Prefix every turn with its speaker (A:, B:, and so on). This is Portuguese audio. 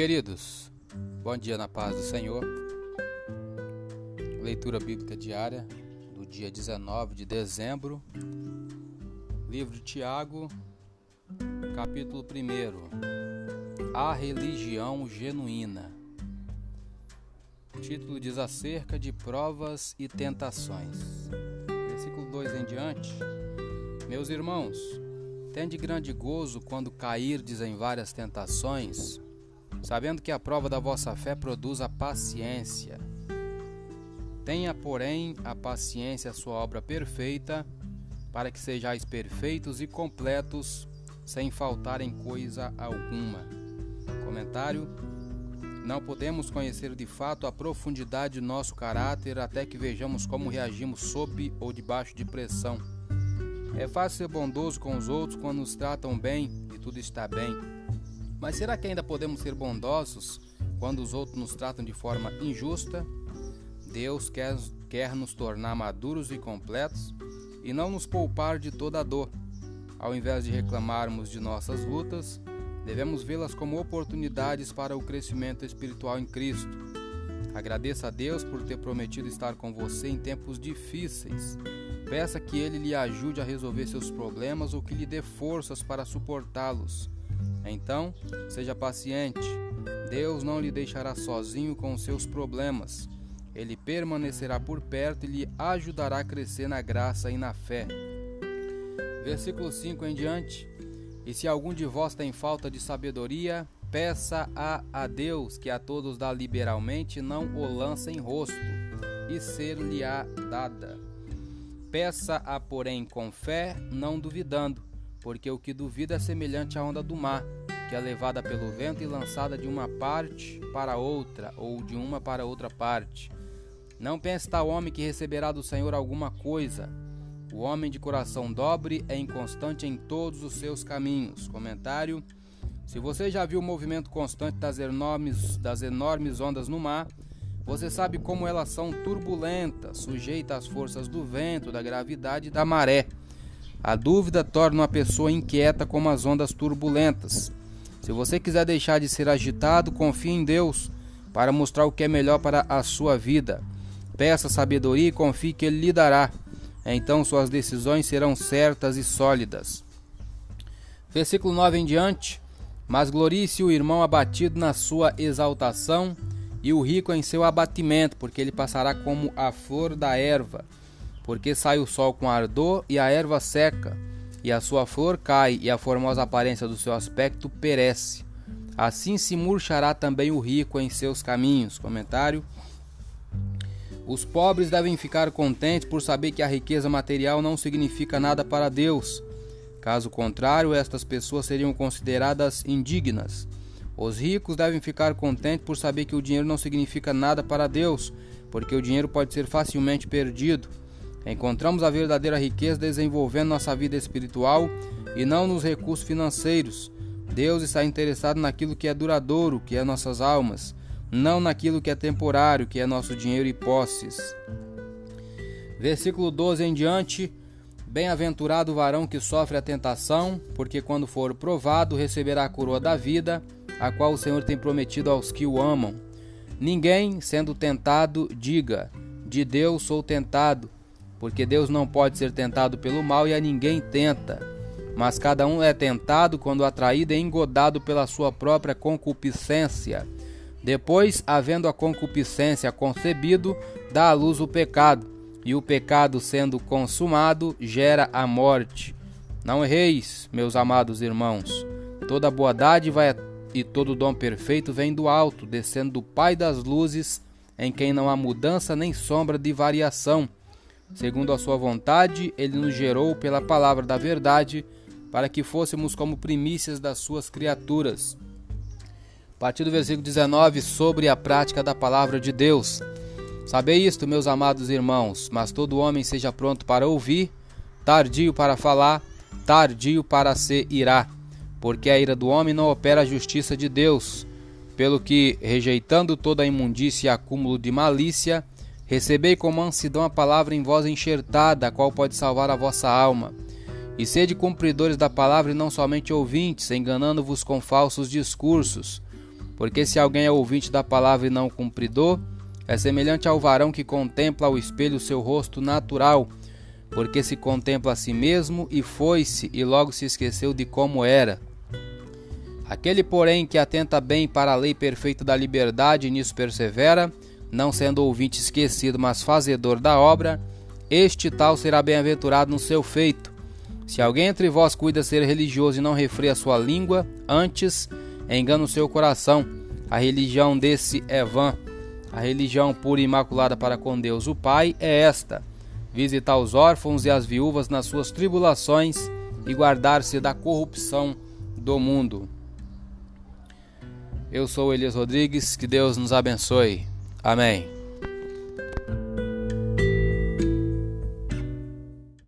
A: Queridos, bom dia na paz do Senhor. Leitura bíblica diária do dia 19 de dezembro. Livro de Tiago, capítulo 1. A religião genuína. O título diz acerca de provas e tentações. Versículo 2 em diante. Meus irmãos, tende grande gozo quando cairdes em várias tentações sabendo que a prova da vossa fé produz a paciência. Tenha, porém, a paciência a sua obra perfeita, para que sejais perfeitos e completos, sem faltar em coisa alguma. Comentário: Não podemos conhecer de fato a profundidade de nosso caráter até que vejamos como reagimos sob ou debaixo de pressão. É fácil ser bondoso com os outros quando nos tratam bem e tudo está bem. Mas será que ainda podemos ser bondosos quando os outros nos tratam de forma injusta? Deus quer, quer nos tornar maduros e completos e não nos poupar de toda a dor. Ao invés de reclamarmos de nossas lutas, devemos vê-las como oportunidades para o crescimento espiritual em Cristo. Agradeça a Deus por ter prometido estar com você em tempos difíceis. Peça que Ele lhe ajude a resolver seus problemas ou que lhe dê forças para suportá-los. Então, seja paciente. Deus não lhe deixará sozinho com seus problemas. Ele permanecerá por perto e lhe ajudará a crescer na graça e na fé. Versículo 5 em diante. E se algum de vós tem falta de sabedoria, peça a, a Deus, que a todos dá liberalmente, não o lance em rosto, e ser-lhe-á dada. Peça-a, porém, com fé, não duvidando porque o que duvida é semelhante à onda do mar, que é levada pelo vento e lançada de uma parte para outra, ou de uma para outra parte. Não pense tal homem que receberá do Senhor alguma coisa. O homem de coração dobre é inconstante em todos os seus caminhos. Comentário: Se você já viu o movimento constante das enormes, das enormes ondas no mar, você sabe como elas são turbulentas, sujeitas às forças do vento, da gravidade e da maré. A dúvida torna uma pessoa inquieta como as ondas turbulentas. Se você quiser deixar de ser agitado, confie em Deus para mostrar o que é melhor para a sua vida. Peça sabedoria e confie que Ele lhe dará. Então suas decisões serão certas e sólidas. Versículo 9 em diante. Mas glorie-se o irmão abatido na sua exaltação, e o rico em seu abatimento, porque ele passará como a flor da erva porque sai o sol com ardor e a erva seca, e a sua flor cai, e a formosa aparência do seu aspecto perece. Assim se murchará também o rico em seus caminhos. Comentário. Os pobres devem ficar contentes por saber que a riqueza material não significa nada para Deus. Caso contrário, estas pessoas seriam consideradas indignas. Os ricos devem ficar contentes por saber que o dinheiro não significa nada para Deus, porque o dinheiro pode ser facilmente perdido. Encontramos a verdadeira riqueza desenvolvendo nossa vida espiritual e não nos recursos financeiros. Deus está interessado naquilo que é duradouro, que é nossas almas, não naquilo que é temporário, que é nosso dinheiro e posses. Versículo 12 em diante. Bem-aventurado o varão que sofre a tentação, porque quando for provado receberá a coroa da vida, a qual o Senhor tem prometido aos que o amam. Ninguém, sendo tentado, diga: De Deus sou tentado porque Deus não pode ser tentado pelo mal e a ninguém tenta. Mas cada um é tentado quando atraído e engodado pela sua própria concupiscência. Depois, havendo a concupiscência concebido, dá à luz o pecado, e o pecado, sendo consumado, gera a morte. Não erreis, meus amados irmãos. Toda boa dádiva e todo dom perfeito vem do alto, descendo do Pai das luzes, em quem não há mudança nem sombra de variação Segundo a sua vontade, ele nos gerou pela palavra da verdade, para que fôssemos como primícias das suas criaturas. A partir do versículo 19, sobre a prática da palavra de Deus. Sabei isto, meus amados irmãos, mas todo homem seja pronto para ouvir, tardio para falar, tardio para se irá, porque a ira do homem não opera a justiça de Deus. Pelo que, rejeitando toda a imundícia e acúmulo de malícia, Recebei com mansidão a palavra em voz enxertada, a qual pode salvar a vossa alma. E sede cumpridores da palavra e não somente ouvintes, enganando-vos com falsos discursos. Porque se alguém é ouvinte da palavra e não cumpridor, é semelhante ao varão que contempla ao espelho o seu rosto natural, porque se contempla a si mesmo e foi-se e logo se esqueceu de como era. Aquele, porém, que atenta bem para a lei perfeita da liberdade e nisso persevera, não sendo ouvinte esquecido, mas fazedor da obra, este tal será bem-aventurado no seu feito. Se alguém entre vós cuida ser religioso e não refreia sua língua, antes engana o seu coração. A religião desse é vã. A religião pura e imaculada para com Deus o Pai é esta: visitar os órfãos e as viúvas nas suas tribulações e guardar-se da corrupção do mundo. Eu sou Elias Rodrigues, que Deus nos abençoe. Amém.